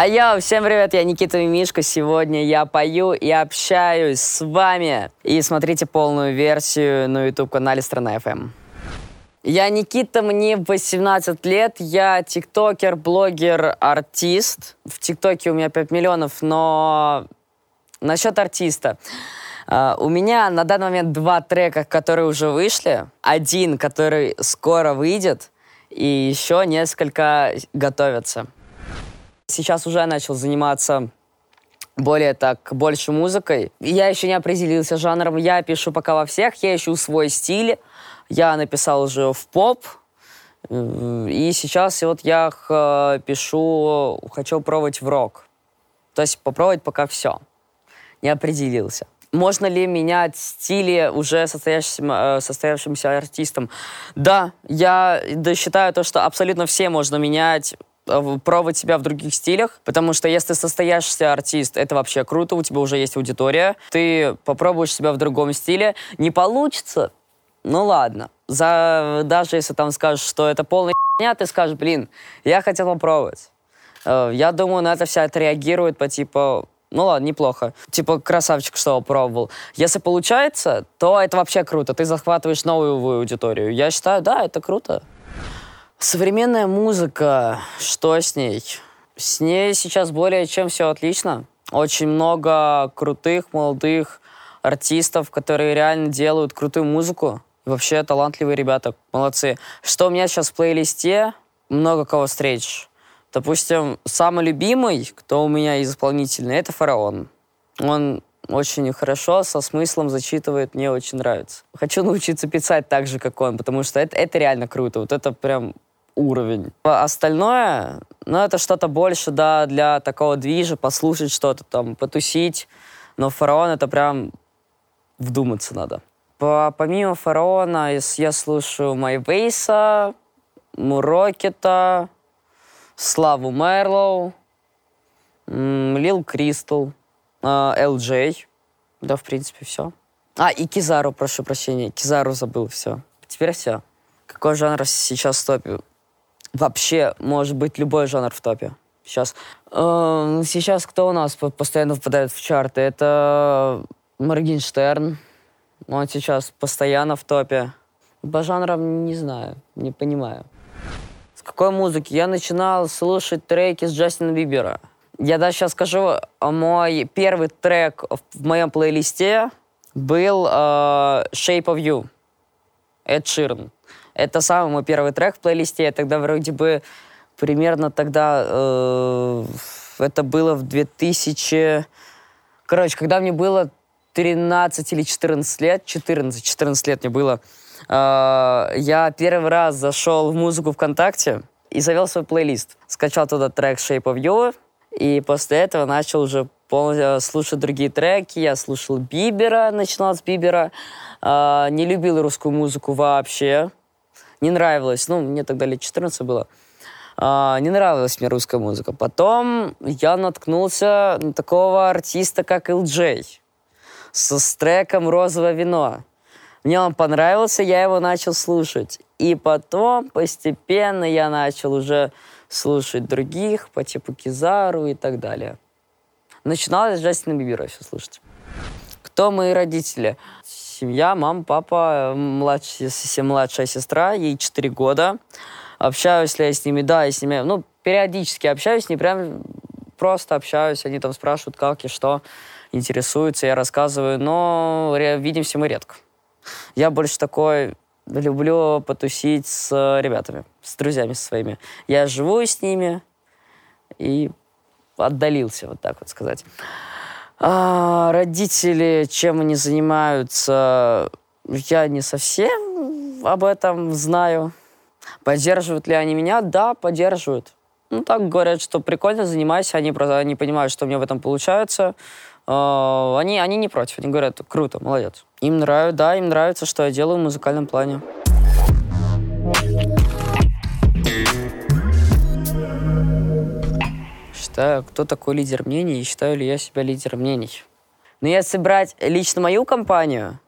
А я, всем привет, я Никита Мимишко. Сегодня я пою и общаюсь с вами. И смотрите полную версию на YouTube-канале Страна FM. Я Никита, мне 18 лет, я тиктокер, блогер, артист. В тиктоке у меня 5 миллионов, но насчет артиста. Uh, у меня на данный момент два трека, которые уже вышли. Один, который скоро выйдет, и еще несколько готовятся. Сейчас уже начал заниматься более так, больше музыкой. Я еще не определился жанром, я пишу пока во всех, я ищу свой стиль. Я написал уже в поп, и сейчас вот я пишу, хочу пробовать в рок. То есть попробовать пока все. Не определился. Можно ли менять стили уже состоявшимся, э, состоявшимся артистом? Да, я считаю то, что абсолютно все можно менять пробовать себя в других стилях, потому что если состоящийся артист, это вообще круто, у тебя уже есть аудитория, ты попробуешь себя в другом стиле, не получится, ну ладно. За, даже если там скажешь, что это полная херня, ты скажешь, блин, я хотел попробовать. Э, я думаю, на это вся отреагирует по типу, ну ладно, неплохо. Типа, красавчик, что пробовал. Если получается, то это вообще круто. Ты захватываешь новую аудиторию. Я считаю, да, это круто. Современная музыка, что с ней? С ней сейчас более чем все отлично. Очень много крутых, молодых артистов, которые реально делают крутую музыку. Вообще талантливые ребята, молодцы. Что у меня сейчас в плейлисте? Много кого встретишь. Допустим, самый любимый, кто у меня из исполнителей, это «Фараон». Он очень хорошо, со смыслом зачитывает, мне очень нравится. Хочу научиться писать так же, как он, потому что это, это реально круто. Вот это прям уровень. А остальное, ну, это что-то больше, да, для такого движа, послушать что-то там, потусить. Но фараон это прям вдуматься надо. По, помимо фараона я слушаю Майвейса, Мурокета, Славу Мерлоу, Лил Кристал, LJ. Да, в принципе, все. А, и Кизару, прошу прощения. Кизару забыл, все. Теперь все. Какой жанр сейчас в топе? Вообще может быть любой жанр в топе. Сейчас, э, сейчас кто у нас постоянно впадает в чарты? Это Моргенштерн. Он сейчас постоянно в топе. По жанрам не знаю, не понимаю. С какой музыки? Я начинал слушать треки с Джастина Бибера. Я даже сейчас скажу, мой первый трек в моем плейлисте был э, Shape of You. Эд Ширн. Это самый мой первый трек в плейлисте. Я тогда вроде бы примерно тогда... Э, это было в 2000... Короче, когда мне было 13 или 14 лет, 14, 14 лет мне было, э, я первый раз зашел в музыку ВКонтакте и завел свой плейлист. Скачал туда трек Shape of You, и после этого начал уже полностью слушать другие треки. Я слушал Бибера, начинал с Бибера. Э, не любил русскую музыку вообще не нравилось, ну, мне тогда лет 14 было, а, не нравилась мне русская музыка. Потом я наткнулся на такого артиста, как LJ, со с треком «Розовое вино». Мне он понравился, я его начал слушать. И потом постепенно я начал уже слушать других, по типу Кизару и так далее. Начинал с Джастина Бибера все слушать. Кто мои родители? Семья, мама, папа, младшая, младшая сестра, ей 4 года. Общаюсь ли я с ними? Да, я с ними, ну, периодически общаюсь, не прям просто общаюсь, они там спрашивают, как и что, интересуются, я рассказываю, но видимся мы редко. Я больше такой люблю потусить с ребятами, с друзьями своими. Я живу с ними и отдалился, вот так вот сказать. А, родители, чем они занимаются, я не совсем об этом знаю. Поддерживают ли они меня? Да, поддерживают. Ну, так говорят, что прикольно, занимайся. Они, они понимают, что мне в этом получается. Uh, они, они не против. Они говорят, круто, молодец. Им нравится, да, им нравится, что я делаю в музыкальном плане. Считаю, кто такой лидер мнений и считаю ли я себя лидером мнений. Но если брать лично мою компанию,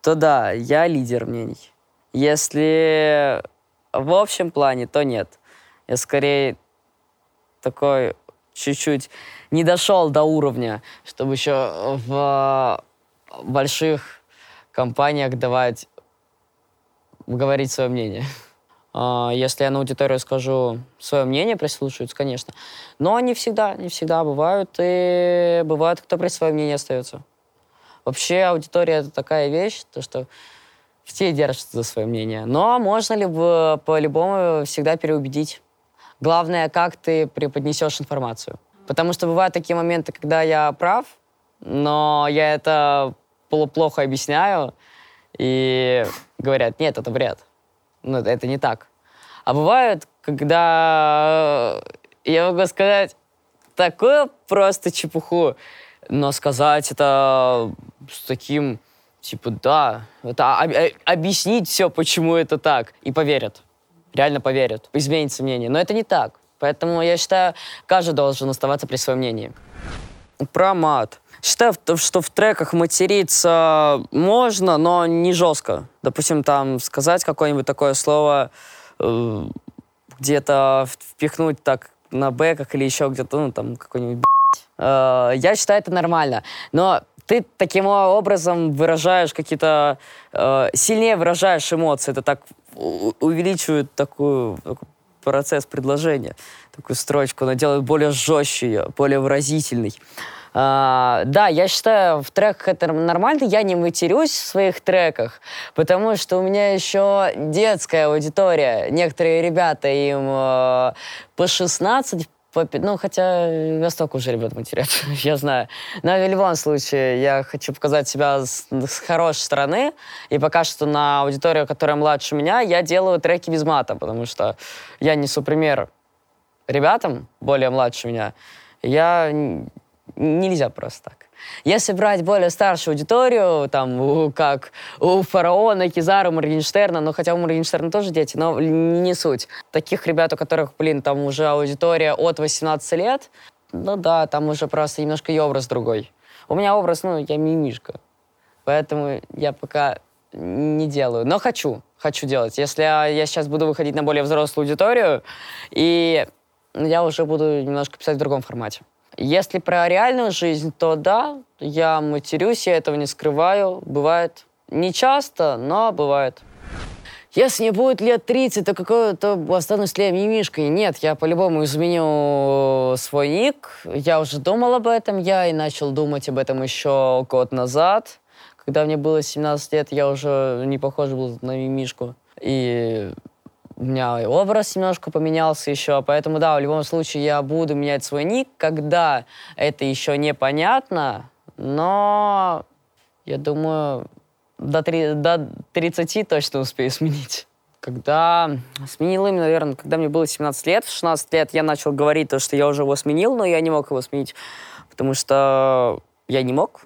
то да, я лидер мнений. Если в общем плане, то нет. Я скорее такой чуть-чуть не дошел до уровня, чтобы еще в больших компаниях давать говорить свое мнение. А, если я на аудиторию скажу свое мнение, прислушиваются, конечно. Но не всегда, не всегда бывают. И бывают, кто при свое мнение остается. Вообще аудитория — это такая вещь, то что все держатся за свое мнение. Но можно ли по-любому всегда переубедить. Главное, как ты преподнесешь информацию. Потому что бывают такие моменты, когда я прав, но я это плохо объясняю, и говорят, нет, это бред. Ну, это не так. А бывает, когда я могу сказать такую просто чепуху, но сказать это с таким, типа, да, это объяснить все, почему это так, и поверят. Реально поверят. Изменится мнение. Но это не так. Поэтому я считаю, каждый должен оставаться при своем мнении. Про мат. Считаю, что в треках материться можно, но не жестко. Допустим, там сказать какое-нибудь такое слово, э, где-то впихнуть так на бэках или еще где-то, ну, там, какой-нибудь э, Я считаю, это нормально. Но ты таким образом выражаешь какие-то... Э, сильнее выражаешь эмоции. Это так увеличивает такую, процесс предложения, такую строчку, она делает более жестче ее, более выразительной. А, да, я считаю, в треках это нормально. Я не матерюсь в своих треках, потому что у меня еще детская аудитория. Некоторые ребята, им э, по 16, по, ну, хотя я столько уже ребят матерят, я знаю. Но в любом случае, я хочу показать себя с, с хорошей стороны. И пока что на аудиторию, которая младше меня, я делаю треки без мата, потому что я несу пример ребятам, более младше меня. Я нельзя просто так. Если брать более старшую аудиторию, там, как у Фараона, Кизара, Моргенштерна, ну, хотя у Моргенштерна тоже дети, но не суть. Таких ребят, у которых, блин, там уже аудитория от 18 лет, ну да, там уже просто немножко и образ другой. У меня образ, ну, я мимишка. Поэтому я пока не делаю. Но хочу, хочу делать. Если я, я сейчас буду выходить на более взрослую аудиторию, и я уже буду немножко писать в другом формате. Если про реальную жизнь, то да, я матерюсь, я этого не скрываю. Бывает не часто, но бывает. Если мне будет лет 30, то какой-то останусь ли я мимишкой? Нет, я по-любому изменю свой ник. Я уже думал об этом, я и начал думать об этом еще год назад. Когда мне было 17 лет, я уже не похож был на мимишку. И у меня и образ немножко поменялся еще, поэтому, да, в любом случае я буду менять свой ник, когда это еще непонятно, но я думаю, до, 3, до 30 точно успею сменить. Когда сменил им, наверное, когда мне было 17 лет, в 16 лет я начал говорить то, что я уже его сменил, но я не мог его сменить, потому что я не мог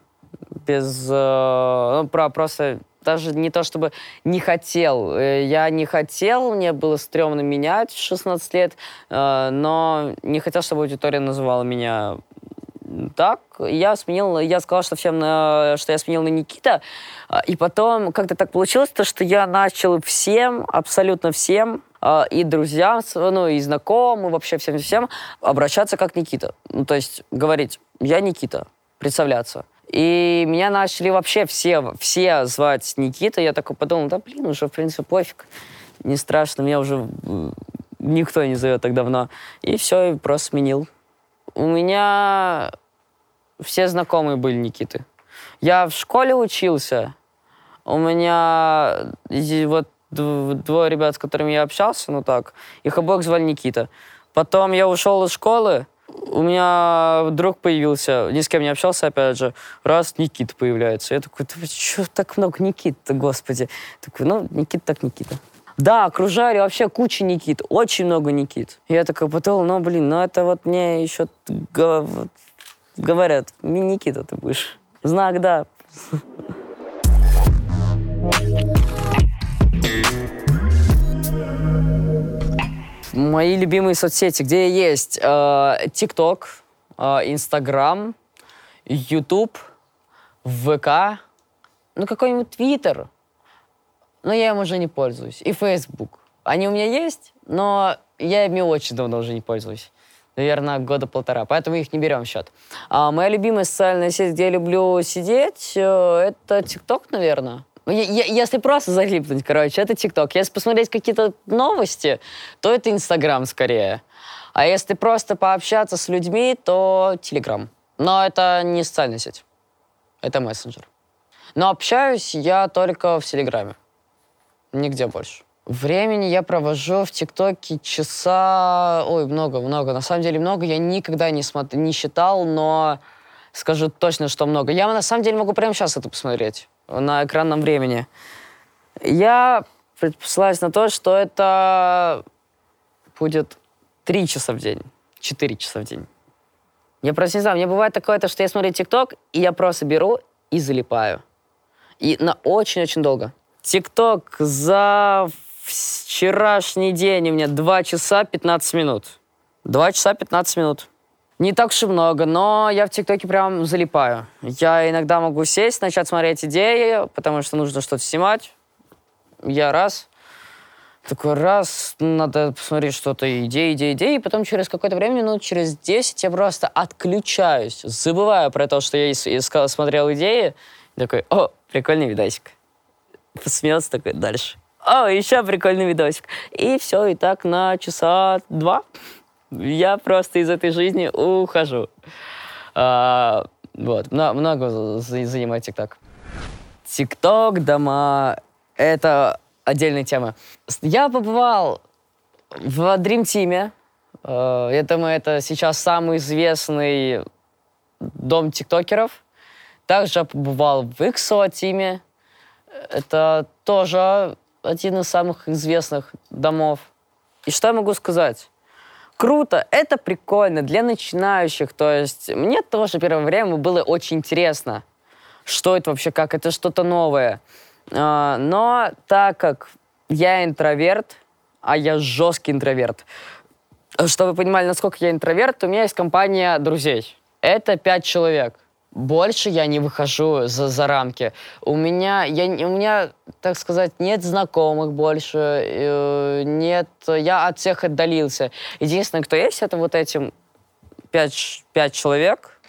без... Э, ну, про, просто даже не то чтобы не хотел. Э, я не хотел, мне было стрёмно менять в 16 лет, э, но не хотел, чтобы аудитория называла меня так. Я сменил, я сказал, что всем, что я сменил на Никита, а, и потом как-то так получилось, то, что я начал всем, абсолютно всем, а, и друзьям, ну, и знакомым, вообще всем-всем обращаться как Никита. Ну, то есть говорить, я Никита, представляться. И меня начали вообще все, все звать Никита. Я такой подумал, да блин, уже в принципе пофиг. Не страшно, меня уже никто не зовет так давно. И все, и просто сменил. У меня все знакомые были Никиты. Я в школе учился. У меня вот двое ребят, с которыми я общался, ну так, их обоих звали Никита. Потом я ушел из школы, у меня друг появился, ни с кем не общался, опять же, раз Никита появляется. Я такой, да что так много Никит-то, господи. Такой, ну, Никита так Никита. Да, окружали вообще куча Никит, очень много Никит. Я такой подумал, ну, блин, ну это вот мне еще говорят, Никита ты будешь. Знак, да. Мои любимые соцсети, где есть ТикТок, э, Инстаграм, Ютуб, ВК, ну какой-нибудь Твиттер. Но я им уже не пользуюсь. И Фейсбук. Они у меня есть, но я ими очень давно уже не пользуюсь. наверное, года полтора, поэтому их не берем в счет. А моя любимая социальная сеть, где я люблю сидеть, э, это ТикТок, наверное. Ну, если просто залипнуть, короче, это ТикТок. Если посмотреть какие-то новости, то это Инстаграм скорее. А если просто пообщаться с людьми, то Телеграм. Но это не социальная сеть. Это мессенджер. Но общаюсь я только в Телеграме. Нигде больше. Времени я провожу в ТикТоке часа... Ой, много-много. На самом деле много. Я никогда не, смотр... не считал, но скажу точно, что много. Я на самом деле могу прямо сейчас это посмотреть на экранном времени. Я предпосылаюсь на то, что это будет три часа в день, четыре часа в день. Я просто не знаю, мне бывает такое, то, что я смотрю ТикТок, и я просто беру и залипаю. И на очень-очень долго. ТикТок за вчерашний день у меня 2 часа 15 минут. 2 часа 15 минут. Не так уж и много, но я в ТикТоке прям залипаю. Я иногда могу сесть, начать смотреть идеи, потому что нужно что-то снимать. Я раз, такой раз, надо посмотреть что-то, идеи, идеи, идеи, и потом через какое-то время, минут через 10 я просто отключаюсь, забываю про то, что я искал, смотрел идеи, такой, о, прикольный видосик. Посмеялся такой, дальше. О, еще прикольный видосик. И все, и так на часа два я просто из этой жизни ухожу. А, вот, много занимаю ТикТок. ТикТок, дома, это отдельная тема. Я побывал в Dream Team. Э, я думаю, это сейчас самый известный дом тиктокеров. Также побывал в XO Team. Это тоже один из самых известных домов. И что я могу сказать? Круто, это прикольно для начинающих. То есть мне тоже первое время было очень интересно, что это вообще, как это что-то новое. А, но так как я интроверт, а я жесткий интроверт, чтобы вы понимали, насколько я интроверт, у меня есть компания друзей. Это пять человек. Больше я не выхожу за, за рамки. У меня, я, у меня, так сказать, нет знакомых больше, э, нет, я от всех отдалился. Единственное, кто есть, это вот этим пять, пять человек,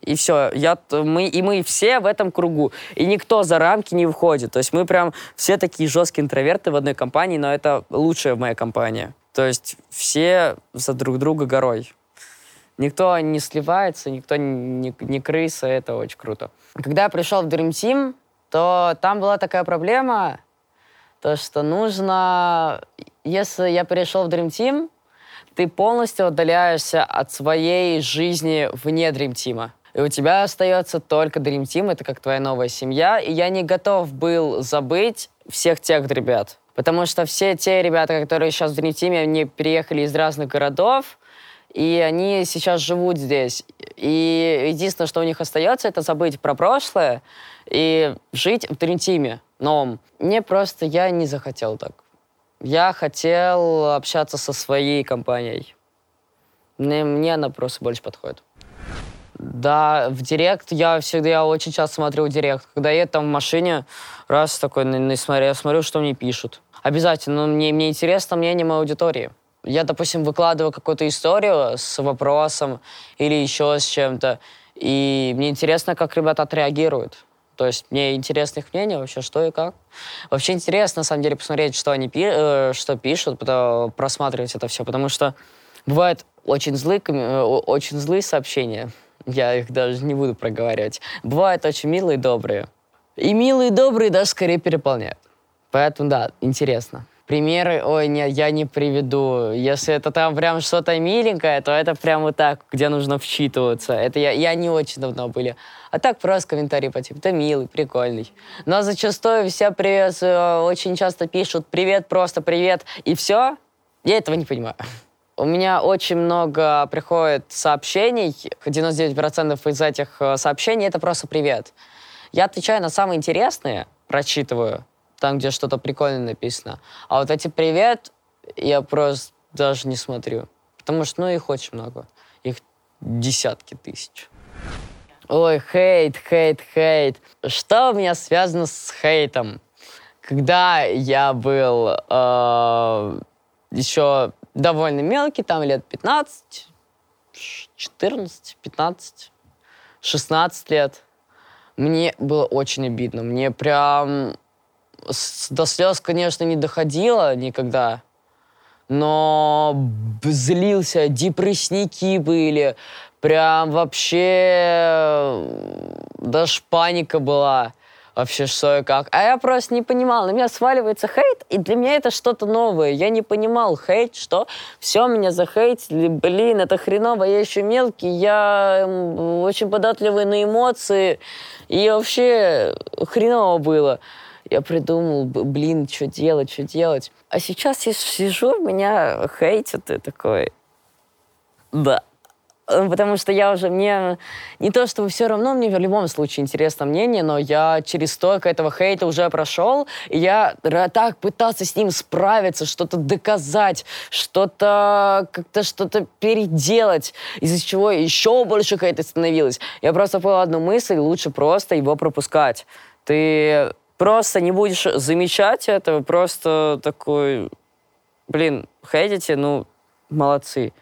и все, я, мы, и мы все в этом кругу. И никто за рамки не выходит. То есть мы прям все такие жесткие интроверты в одной компании, но это лучшая в моей компании. То есть все за друг друга горой. Никто не сливается, никто не, не крыса, это очень круто. Когда я пришел в Dream Team, то там была такая проблема, то что нужно, если я перешел в Dream Team, ты полностью отдаляешься от своей жизни вне Dream Team. И у тебя остается только Dream Team, это как твоя новая семья. И я не готов был забыть всех тех ребят. Потому что все те ребята, которые сейчас в Dream Team, они переехали из разных городов, и они сейчас живут здесь. И единственное, что у них остается, это забыть про прошлое и жить в Тринтиме новом. Мне просто, я не захотел так. Я хотел общаться со своей компанией. Мне, мне она просто больше подходит. Да, в директ я всегда, я очень часто смотрю директ. Когда я там в машине, раз такой, на, смотрю, я смотрю, что мне пишут. Обязательно, мне, мне интересно мнение моей аудитории я, допустим, выкладываю какую-то историю с вопросом или еще с чем-то, и мне интересно, как ребята отреагируют. То есть мне интересно их мнение вообще, что и как. Вообще интересно, на самом деле, посмотреть, что они пи э, что пишут, потом просматривать это все, потому что бывают очень злые, э, очень злые сообщения. Я их даже не буду проговаривать. Бывают очень милые и добрые. И милые и добрые даже скорее переполняют. Поэтому, да, интересно. Примеры, ой, нет, я не приведу. Если это там прям что-то миленькое, то это прям вот так, где нужно вчитываться. Это я, я не очень давно были. А так просто комментарии по типу, ты милый, прикольный. Но зачастую все привет, э, очень часто пишут привет, просто привет, и все. Я этого не понимаю. У меня очень много приходит сообщений, 99% из этих э, сообщений это просто привет. Я отвечаю на самые интересные, прочитываю, там, где что-то прикольное написано. А вот эти «привет» я просто даже не смотрю. Потому что, ну, их очень много. Их десятки тысяч. Ой, хейт, хейт, хейт. Что у меня связано с хейтом? Когда я был э, еще довольно мелкий, там лет 15, 14, 15, 16 лет. Мне было очень обидно. Мне прям до слез, конечно, не доходило никогда, но злился, депрессники были, прям вообще даже паника была вообще что и как. А я просто не понимал, на меня сваливается хейт, и для меня это что-то новое. Я не понимал, хейт, что все, меня захейтили, блин, это хреново, я еще мелкий, я очень податливый на эмоции, и вообще хреново было. Я придумал, блин, что делать, что делать. А сейчас я сижу, меня хейтят, и такой, да, потому что я уже, мне не то чтобы все равно, мне в любом случае интересно мнение, но я через столько этого хейта уже прошел, и я так пытался с ним справиться, что-то доказать, что-то как-то что-то переделать, из-за чего еще больше хейта становилось. Я просто понял одну мысль, лучше просто его пропускать. Ты просто не будешь замечать этого, просто такой, блин, хейтите, ну, молодцы.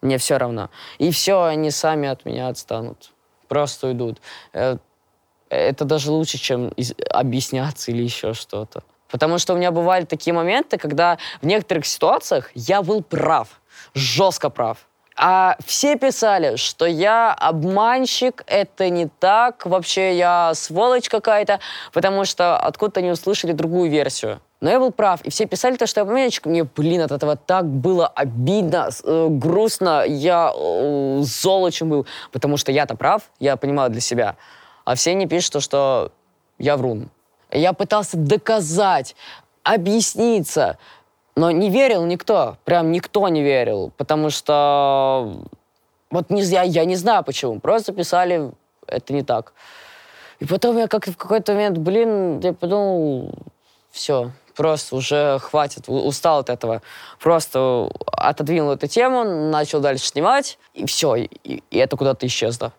Мне все равно. И все, они сами от меня отстанут. Просто уйдут. Э, это даже лучше, чем объясняться или еще что-то. Потому что у меня бывали такие моменты, когда в некоторых ситуациях я был прав, жестко прав. А все писали, что я обманщик, это не так, вообще я сволочь какая-то, потому что откуда-то они услышали другую версию. Но я был прав, и все писали то, что я обманщик. Мне, блин, от этого так было обидно, э, грустно, я э, золочем был, потому что я-то прав, я понимаю для себя. А все не пишут, то, что я врун. Я пытался доказать, объясниться, но не верил никто, прям никто не верил, потому что вот не, я, я не знаю почему, просто писали, это не так. И потом я как в какой-то момент, блин, я подумал, все, просто уже хватит, устал от этого. Просто отодвинул эту тему, начал дальше снимать, и все, и, и это куда-то исчезло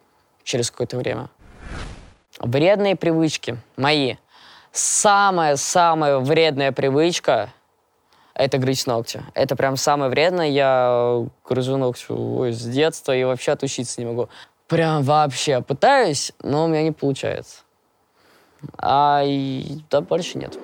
через какое-то время. Вредные привычки мои. Самая-самая вредная привычка это грызть ногти. Это прям самое вредное. Я грызу ногти ой, с детства и вообще отучиться не могу. Прям вообще пытаюсь, но у меня не получается. А и, да, больше нет.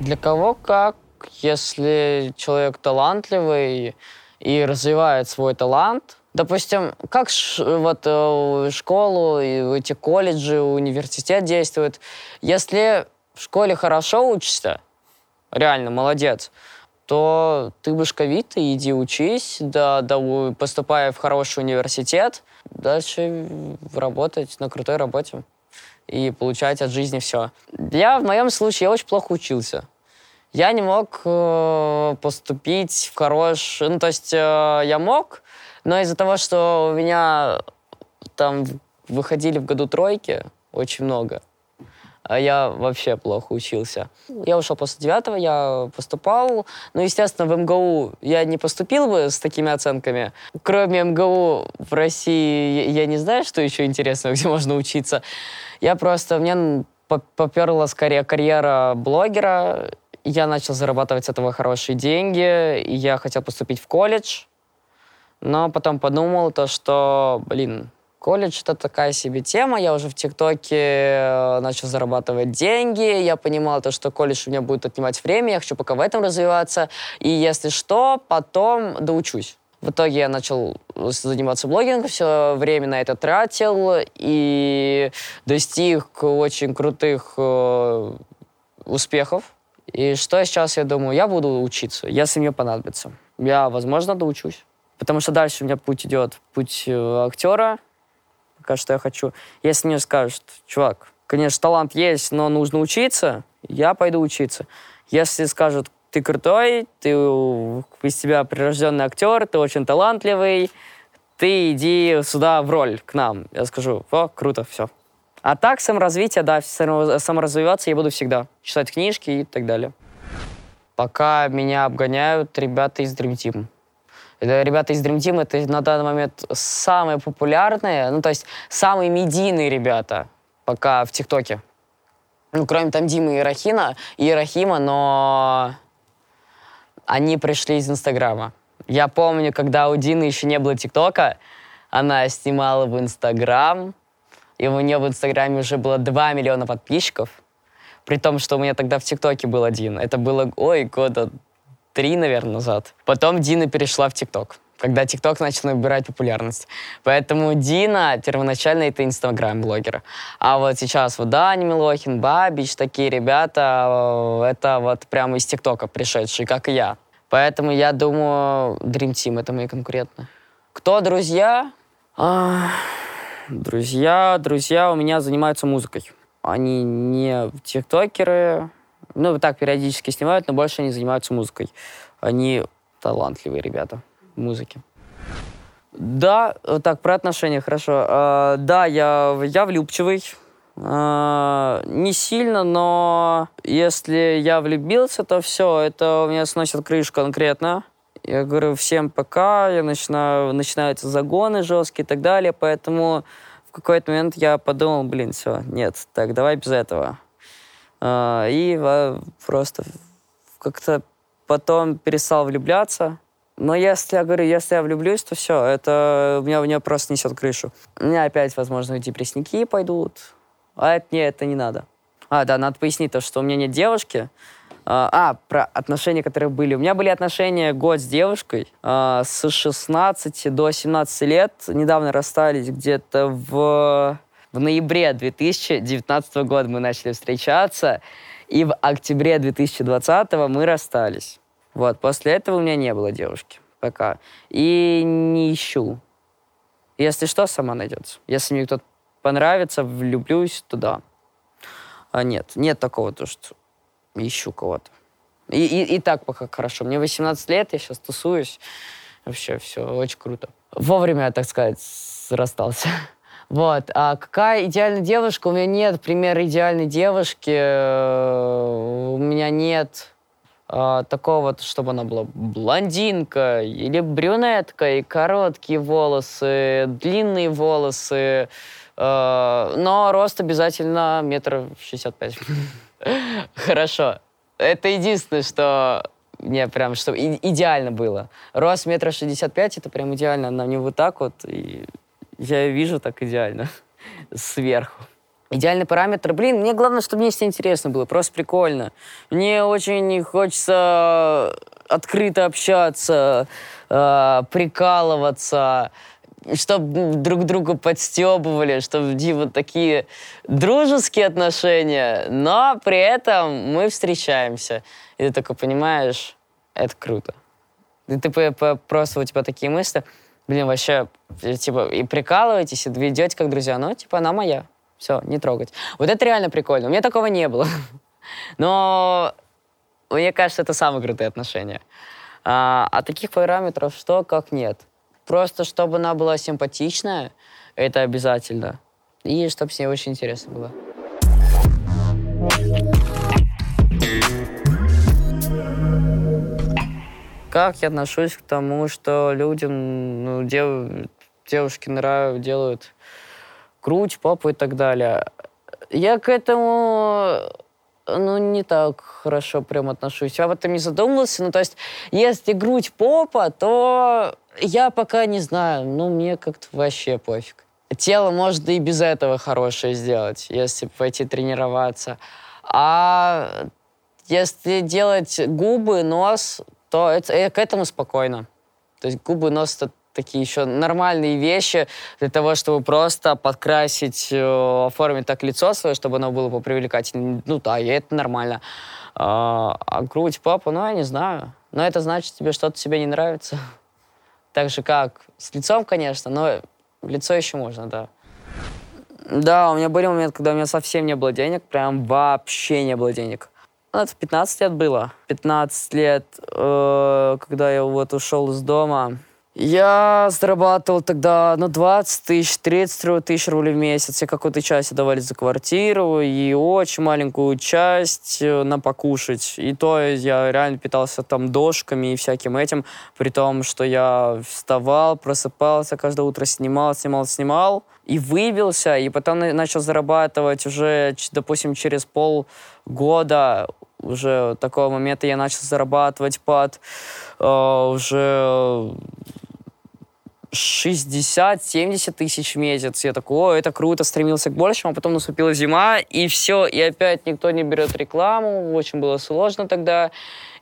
Для кого как, если человек талантливый и развивает свой талант, Допустим, как вот э, школу, эти колледжи, университет действуют. Если в школе хорошо учишься, реально молодец, то ты башковитый, иди учись, да, да, поступая в хороший университет, дальше работать на крутой работе и получать от жизни все. Я в моем случае я очень плохо учился. Я не мог э, поступить в хороший... Ну, то есть э, я мог, но из-за того, что у меня там выходили в году тройки очень много, а я вообще плохо учился. Я ушел после девятого, я поступал. Ну, естественно, в МГУ я не поступил бы с такими оценками. Кроме МГУ в России я не знаю, что еще интересного, где можно учиться. Я просто... Мне поперла скорее карьера блогера. Я начал зарабатывать с этого хорошие деньги. И я хотел поступить в колледж. Но потом подумал то, что, блин, колледж это такая себе тема. Я уже в ТикТоке э, начал зарабатывать деньги. Я понимал то, что колледж у меня будет отнимать время. Я хочу пока в этом развиваться. И если что, потом доучусь. В итоге я начал заниматься блогингом, все время на это тратил и достиг очень крутых э, успехов. И что сейчас я думаю? Я буду учиться, если мне понадобится. Я, возможно, доучусь. Потому что дальше у меня путь идет, путь э, актера, пока что я хочу. Если мне скажут, чувак, конечно, талант есть, но нужно учиться, я пойду учиться. Если скажут, ты крутой, ты из тебя прирожденный актер, ты очень талантливый, ты иди сюда в роль к нам. Я скажу, о, круто, все. А так, саморазвитие, да, саморазвиваться я буду всегда. Читать книжки и так далее. Пока меня обгоняют ребята из Dream Team. Это ребята из Dream Team, это на данный момент самые популярные, ну, то есть самые медийные ребята пока в ТикТоке. Ну, кроме там Димы и Рахина, и Рахима, но они пришли из Инстаграма. Я помню, когда у Дины еще не было ТикТока, она снимала в Инстаграм, и у нее в Инстаграме уже было 2 миллиона подписчиков, при том, что у меня тогда в ТикТоке был один. Это было, ой, года три, наверное, назад. Потом Дина перешла в ТикТок когда ТикТок начал набирать популярность. Поэтому Дина первоначально это инстаграм-блогер. А вот сейчас вот Даня Милохин, Бабич, такие ребята, э, это вот прямо из ТикТока пришедшие, как и я. Поэтому я думаю, Dream Team — это мои конкуренты. Кто друзья? А, друзья, друзья у меня занимаются музыкой. Они не тиктокеры, ну, так периодически снимают, но больше они занимаются музыкой. Они талантливые ребята музыки. Да, так, про отношения, хорошо. А, да, я, я влюбчивый. А, не сильно, но если я влюбился, то все, это у меня сносит крышу конкретно. Я говорю всем пока, я начинаю, начинаются загоны жесткие и так далее, поэтому в какой-то момент я подумал, блин, все, нет, так, давай без этого. А, и просто как-то потом перестал влюбляться, но если я говорю, если я влюблюсь, то все, это у меня, у меня просто несет крышу. У меня опять, возможно, депрессники пойдут. А это не, это не надо. А, да, надо пояснить то, что у меня нет девушки. А, а, про отношения, которые были. У меня были отношения год с девушкой а, с 16 до 17 лет. Недавно расстались где-то в, в ноябре 2019 года мы начали встречаться. И в октябре 2020 мы расстались. Вот, после этого у меня не было девушки пока. И не ищу. Если что, сама найдется. Если мне кто-то понравится, влюблюсь, то да. А нет, нет такого, то, что ищу кого-то. И, и, и так пока хорошо. Мне 18 лет, я сейчас тусуюсь. Вообще все очень круто. Вовремя, так сказать, расстался. Вот. А какая идеальная девушка? У меня нет примера идеальной девушки. У меня нет э, такого, чтобы она была блондинка или брюнетка, и короткие волосы, длинные волосы, э, но рост обязательно метр шестьдесят пять. Хорошо. Это единственное, что мне прям, что идеально было. Рост метра шестьдесят пять, это прям идеально. Она мне вот так вот, и я вижу так идеально сверху. Идеальный параметр. Блин, мне главное, чтобы мне все интересно было, просто прикольно. Мне очень хочется открыто общаться, э, прикалываться, чтобы друг друга подстебывали, чтобы вот такие дружеские отношения, но при этом мы встречаемся. И ты такой понимаешь, это круто. И ты просто у тебя такие мысли, блин, вообще, типа, и прикалываетесь, и вы идете как друзья, ну, типа, она моя. Все, не трогать. Вот это реально прикольно. У меня такого не было. Но мне кажется, это самые крутые отношения. А, а таких параметров что, как нет. Просто чтобы она была симпатичная, это обязательно. И чтобы с ней очень интересно было. Как я отношусь к тому, что людям, ну, дев, девушки нрав, делают грудь, попу и так далее. Я к этому ну, не так хорошо прям отношусь. Я об этом не задумывался. Ну, то есть, если грудь, попа, то я пока не знаю. Ну, мне как-то вообще пофиг. Тело может и без этого хорошее сделать, если пойти тренироваться. А если делать губы, нос, то это, э, к этому спокойно. То есть губы, нос — это такие еще нормальные вещи для того, чтобы просто подкрасить, э, оформить так лицо свое, чтобы оно было попривлекательнее. Ну да, и это нормально. А, а грудь, папа, ну я не знаю. Но это значит, тебе что-то себе не нравится. Так же, как с лицом, конечно, но лицо еще можно, да. Да, у меня были моменты, когда у меня совсем не было денег, прям вообще не было денег. Ну, это 15 лет было. 15 лет, э, когда я вот ушел из дома, Я зарабатывал тогда, ну, 20 тысяч, 30 тысяч рублей в месяц. И какую-то часть давали за квартиру, и очень маленькую часть э, на покушать. И то я реально питался там дошками и всяким этим, при том, что я вставал, просыпался, каждое утро снимал, снимал, снимал, и выбился, и потом начал зарабатывать уже, допустим, через полгода уже такого момента я начал зарабатывать под э, уже 60-70 тысяч в месяц. Я такой, о, это круто, стремился к большему, а потом наступила зима, и все, и опять никто не берет рекламу, очень было сложно тогда,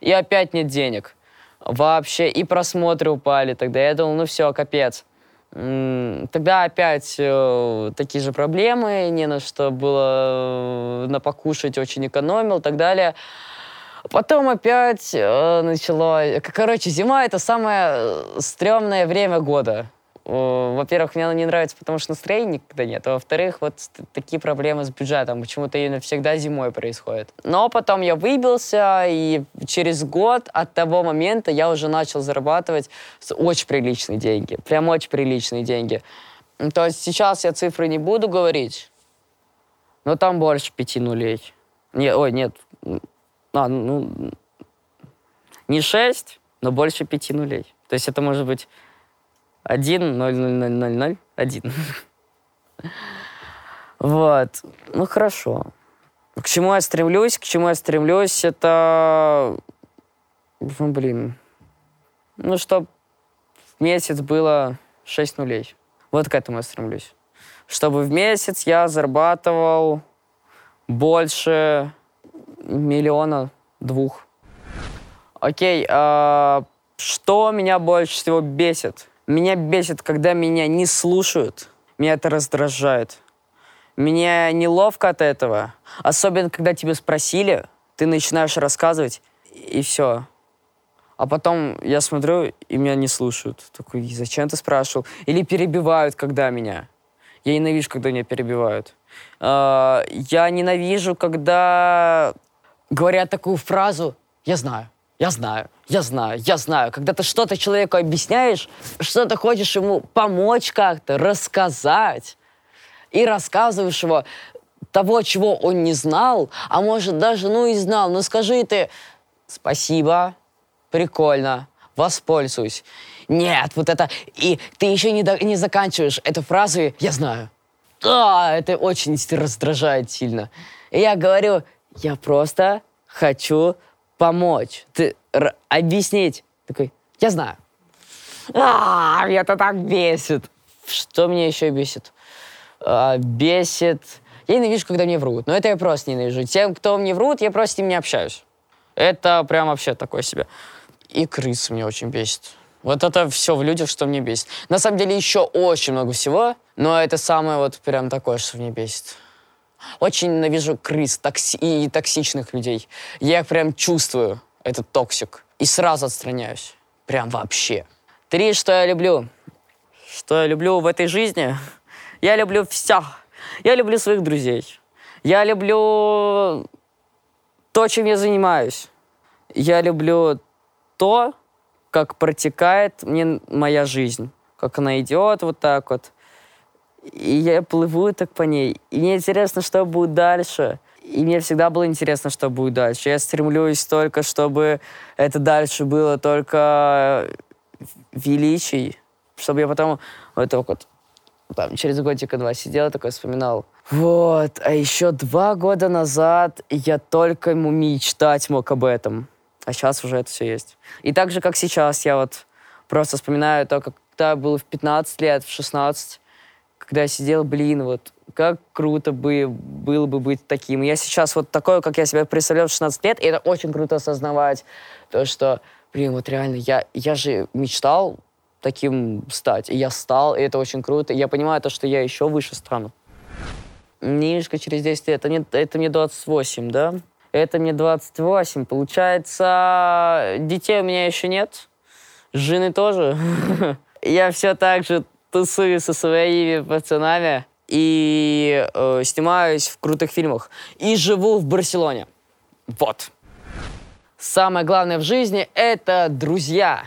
и опять нет денег вообще, и просмотры упали тогда. Я думал, ну все, капец. Тогда опять э, такие же проблемы, не на что было э, на покушать, очень экономил и так далее. Потом опять э, начало... Короче, зима — это самое э, стрёмное время года. Во-первых, мне оно не нравится, потому что настроения никогда нет. А во-вторых, вот такие проблемы с бюджетом. Почему-то именно всегда зимой происходит. Но потом я выбился, и через год от того момента я уже начал зарабатывать очень приличные деньги. Прям очень приличные деньги. То есть сейчас я цифры не буду говорить, но там больше пяти нулей. Не, ой, нет, а, ну, не 6, но больше 5 нулей. То есть это может быть 1, 0, 0, 0, 0, 0, 1. Вот. Ну, хорошо. К чему я стремлюсь? К чему я стремлюсь? Это... Ну, блин. Ну, чтобы в месяц было 6 нулей. Вот к этому я стремлюсь. Чтобы в месяц я зарабатывал больше миллиона двух. Окей, а, что меня больше всего бесит? Меня бесит, когда меня не слушают. Меня это раздражает. Мне неловко от этого. Особенно, когда тебя спросили, ты начинаешь рассказывать, и все. А потом я смотрю, и меня не слушают. Такой, зачем ты спрашивал? Или перебивают, когда меня. Я ненавижу, когда меня перебивают. А, я ненавижу, когда говорят такую фразу «я знаю». Я знаю, я знаю, я знаю. Когда ты что-то человеку объясняешь, что-то хочешь ему помочь как-то, рассказать, и рассказываешь его того, чего он не знал, а может даже, ну и знал, ну скажи ты «спасибо, прикольно, воспользуюсь». Нет, вот это... И ты еще не, до, не заканчиваешь эту фразу «я знаю». А, это очень раздражает сильно. И я говорю, я просто хочу помочь. Ты объяснить. Такой, я знаю. А, меня это так бесит. Что меня еще бесит? А, бесит... Я ненавижу, когда мне врут. Но это я просто ненавижу. Тем, кто мне врут, я просто с ним не общаюсь. Это прям вообще такое себе. И крыс мне очень бесит. Вот это все в людях, что мне бесит. На самом деле еще очень много всего, но это самое вот прям такое, что мне бесит. Очень ненавижу крыс токси и токсичных людей. Я их прям чувствую, этот toxic. И сразу отстраняюсь. Прям вообще. Три, что я люблю. Что я люблю в этой жизни? Я люблю все. Я люблю своих друзей. Я люблю то, чем я занимаюсь. Я люблю то, как протекает мне моя жизнь. Как она идет вот так вот. И я плыву так по ней. И мне интересно, что будет дальше. И мне всегда было интересно, что будет дальше. Я стремлюсь только, чтобы это дальше было только величий. Чтобы я потом вот так вот там, через годика два сидел, такой вспоминал. Вот. А еще два года назад я только ему мечтать мог об этом. А сейчас уже это все есть. И так же, как сейчас, я вот просто вспоминаю то, как когда я был в 15 лет, в 16, когда я сидел, блин, вот как круто бы было бы быть таким. Я сейчас вот такой, как я себя представлял в 16 лет, и это очень круто осознавать, то, что, блин, вот реально, я, я же мечтал таким стать, и я стал, и это очень круто. Я понимаю то, что я еще выше стану. Немножко через 10 лет, это мне, это мне 28, да? Это мне 28. Получается, детей у меня еще нет, жены тоже. Я все так же тусую со своими пацанами и э, снимаюсь в крутых фильмах. И живу в Барселоне. Вот. Самое главное в жизни — это друзья.